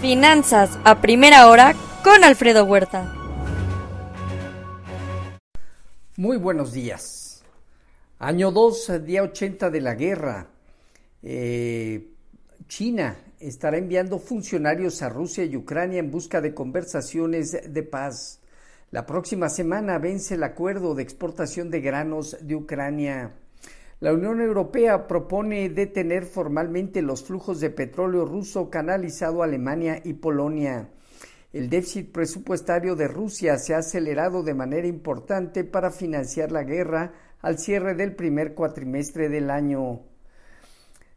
Finanzas a primera hora con Alfredo Huerta. Muy buenos días. Año 2, día 80 de la guerra. Eh, China estará enviando funcionarios a Rusia y Ucrania en busca de conversaciones de paz. La próxima semana vence el acuerdo de exportación de granos de Ucrania. La Unión Europea propone detener formalmente los flujos de petróleo ruso canalizado a Alemania y Polonia. El déficit presupuestario de Rusia se ha acelerado de manera importante para financiar la guerra al cierre del primer cuatrimestre del año.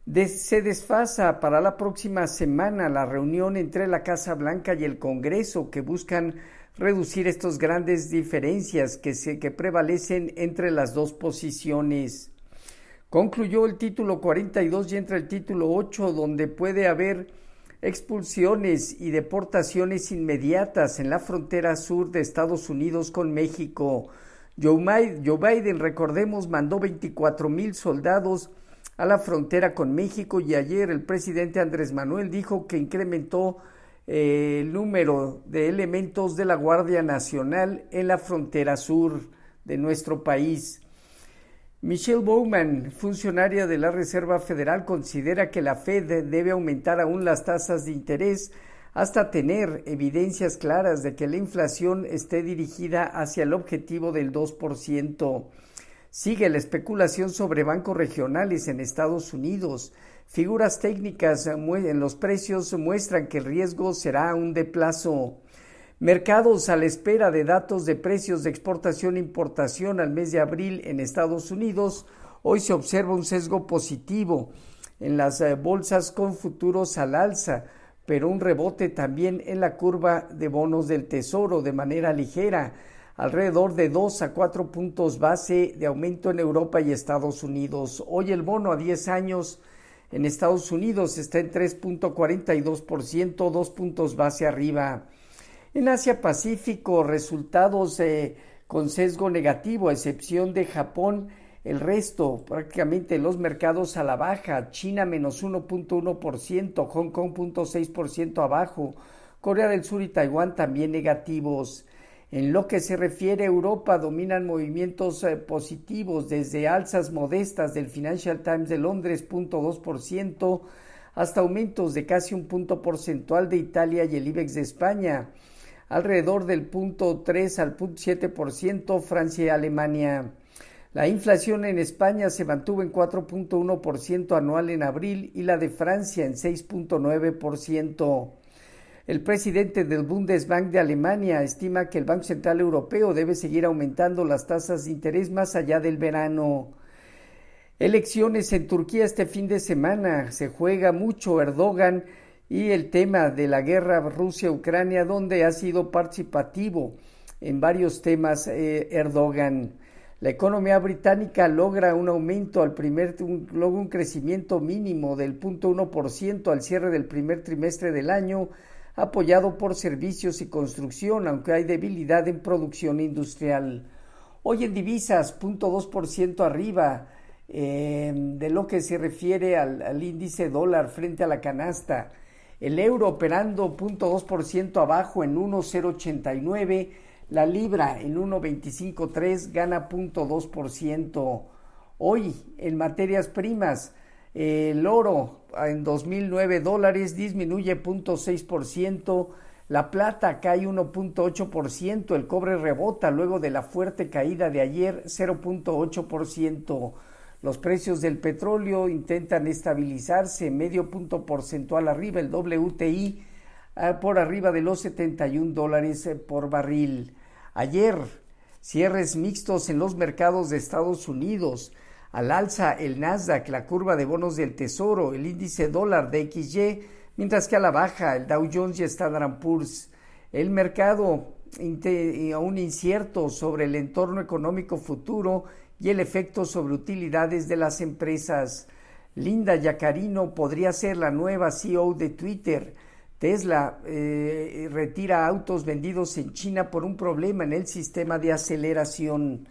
se desfasa para la próxima semana la reunión entre la Casa Blanca y el Congreso que buscan reducir estas grandes diferencias que, que prevalecen entre las dos posiciones. Concluyó el título 42 y entra el título 8 donde puede haber expulsiones y deportaciones inmediatas en la frontera sur de Estados Unidos con México. Joe Biden, recordemos, mandó 24 mil soldados a la frontera con México y ayer el presidente Andrés Manuel dijo que incrementó eh, el número de elementos de la Guardia Nacional en la frontera sur de nuestro país. Michelle Bowman, funcionaria de la Reserva Federal, considera que la Fed debe aumentar aún las tasas de interés hasta tener evidencias claras de que la inflación esté dirigida hacia el objetivo del 2%. Sigue la especulación sobre bancos regionales en Estados Unidos. Figuras técnicas en los precios muestran que el riesgo será aún de plazo. Mercados a la espera de datos de precios de exportación e importación al mes de abril en Estados Unidos. Hoy se observa un sesgo positivo en las eh, bolsas con futuros al alza, pero un rebote también en la curva de bonos del Tesoro de manera ligera, alrededor de 2 a 4 puntos base de aumento en Europa y Estados Unidos. Hoy el bono a 10 años en Estados Unidos está en 3.42%, dos puntos base arriba. En Asia Pacífico, resultados eh, con sesgo negativo, a excepción de Japón, el resto, prácticamente los mercados a la baja, China menos 1.1%, Hong Kong 0.6% abajo, Corea del Sur y Taiwán también negativos. En lo que se refiere a Europa, dominan movimientos eh, positivos desde alzas modestas del Financial Times de Londres, 0.2%, hasta aumentos de casi un punto porcentual de Italia y el IBEX de España alrededor del punto 3 al punto 7%, Francia y Alemania. La inflación en España se mantuvo en 4.1% anual en abril y la de Francia en 6.9%. El presidente del Bundesbank de Alemania estima que el Banco Central Europeo debe seguir aumentando las tasas de interés más allá del verano. Elecciones en Turquía este fin de semana. Se juega mucho Erdogan y el tema de la guerra Rusia-Ucrania, donde ha sido participativo en varios temas eh, Erdogan. La economía británica logra un aumento al primer, un, un crecimiento mínimo del 0.1% al cierre del primer trimestre del año, apoyado por servicios y construcción, aunque hay debilidad en producción industrial. Hoy en divisas, 0.2% arriba eh, de lo que se refiere al, al índice dólar frente a la canasta el euro operando 0.2% abajo en 1.089, la libra en 1.253 gana 0.2%. Hoy en materias primas, el oro en 2.009 dólares disminuye 0.6%, la plata cae 1.8%, el cobre rebota luego de la fuerte caída de ayer 0.8%. Los precios del petróleo intentan estabilizarse medio punto porcentual arriba, el WTI ah, por arriba de los 71 dólares eh, por barril. Ayer, cierres mixtos en los mercados de Estados Unidos. Al alza el Nasdaq, la curva de bonos del Tesoro, el índice dólar de XY, mientras que a la baja el Dow Jones y Standard Poor's. El mercado aún incierto sobre el entorno económico futuro y el efecto sobre utilidades de las empresas. Linda Yacarino podría ser la nueva CEO de Twitter. Tesla eh, retira autos vendidos en China por un problema en el sistema de aceleración.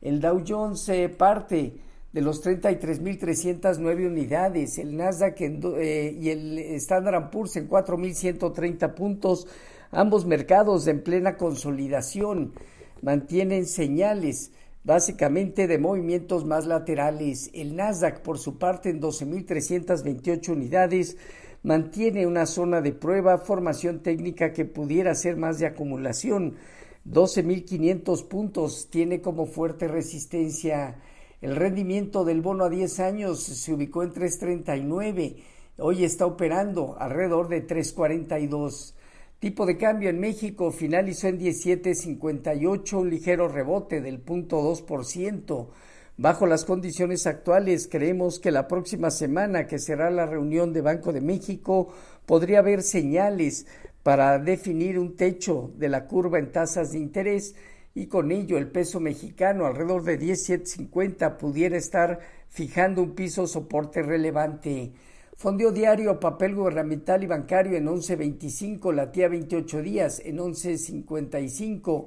El Dow Jones parte de los 33.309 unidades, el Nasdaq eh, y el Standard Poor's en 4.130 puntos, ambos mercados en plena consolidación, mantienen señales básicamente de movimientos más laterales. El Nasdaq, por su parte, en 12.328 unidades, mantiene una zona de prueba, formación técnica que pudiera ser más de acumulación. 12.500 puntos tiene como fuerte resistencia. El rendimiento del bono a 10 años se ubicó en 3.39. Hoy está operando alrededor de 3.42. Tipo de cambio en México finalizó en 17.58, un ligero rebote del 0.2%. Bajo las condiciones actuales, creemos que la próxima semana, que será la reunión de Banco de México, podría haber señales para definir un techo de la curva en tasas de interés y con ello el peso mexicano alrededor de 17.50 pudiera estar fijando un piso soporte relevante. Fondeo diario, papel gubernamental y bancario en 11.25, la tía 28 días en 11.55.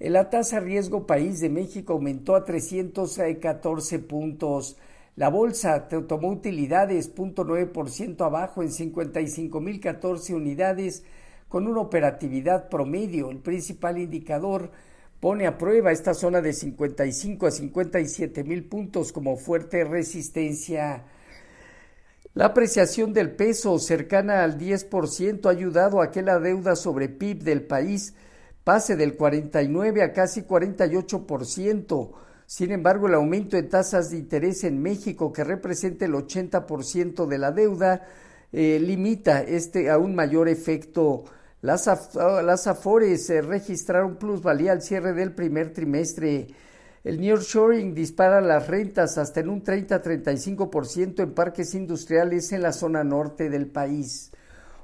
La tasa riesgo país de México aumentó a 314 puntos. La bolsa tomó utilidades 0.9% abajo en 55.014 unidades con una operatividad promedio. El principal indicador pone a prueba esta zona de 55 a 57 mil puntos como fuerte resistencia la apreciación del peso cercana al 10% ha ayudado a que la deuda sobre PIB del país pase del 49 a casi 48%. Sin embargo, el aumento de tasas de interés en México, que representa el 80% de la deuda, eh, limita este a un mayor efecto. Las, las afores eh, registraron plusvalía al cierre del primer trimestre el nearshoring dispara las rentas hasta en un 30-35% en parques industriales en la zona norte del país.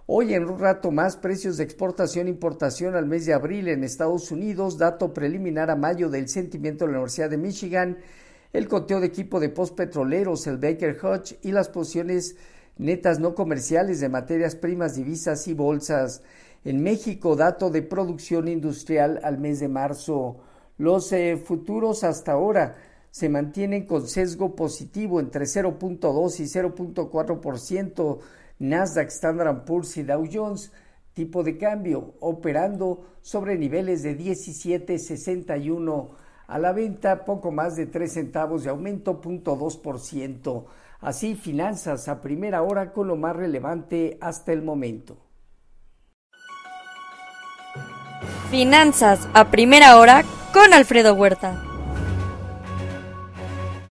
Hoy en un rato más precios de exportación e importación al mes de abril en Estados Unidos, dato preliminar a mayo del sentimiento de la Universidad de Michigan, el conteo de equipo de postpetroleros, el Baker Hodge y las posiciones netas no comerciales de materias primas, divisas y bolsas. En México, dato de producción industrial al mes de marzo. Los eh, futuros hasta ahora se mantienen con sesgo positivo entre 0.2 y 0.4%, Nasdaq, Standard Poor's y Dow Jones, tipo de cambio operando sobre niveles de 17.61 a la venta, poco más de 3 centavos de aumento, 0.2%. Así, finanzas a primera hora con lo más relevante hasta el momento. Finanzas a primera hora con Alfredo Huerta.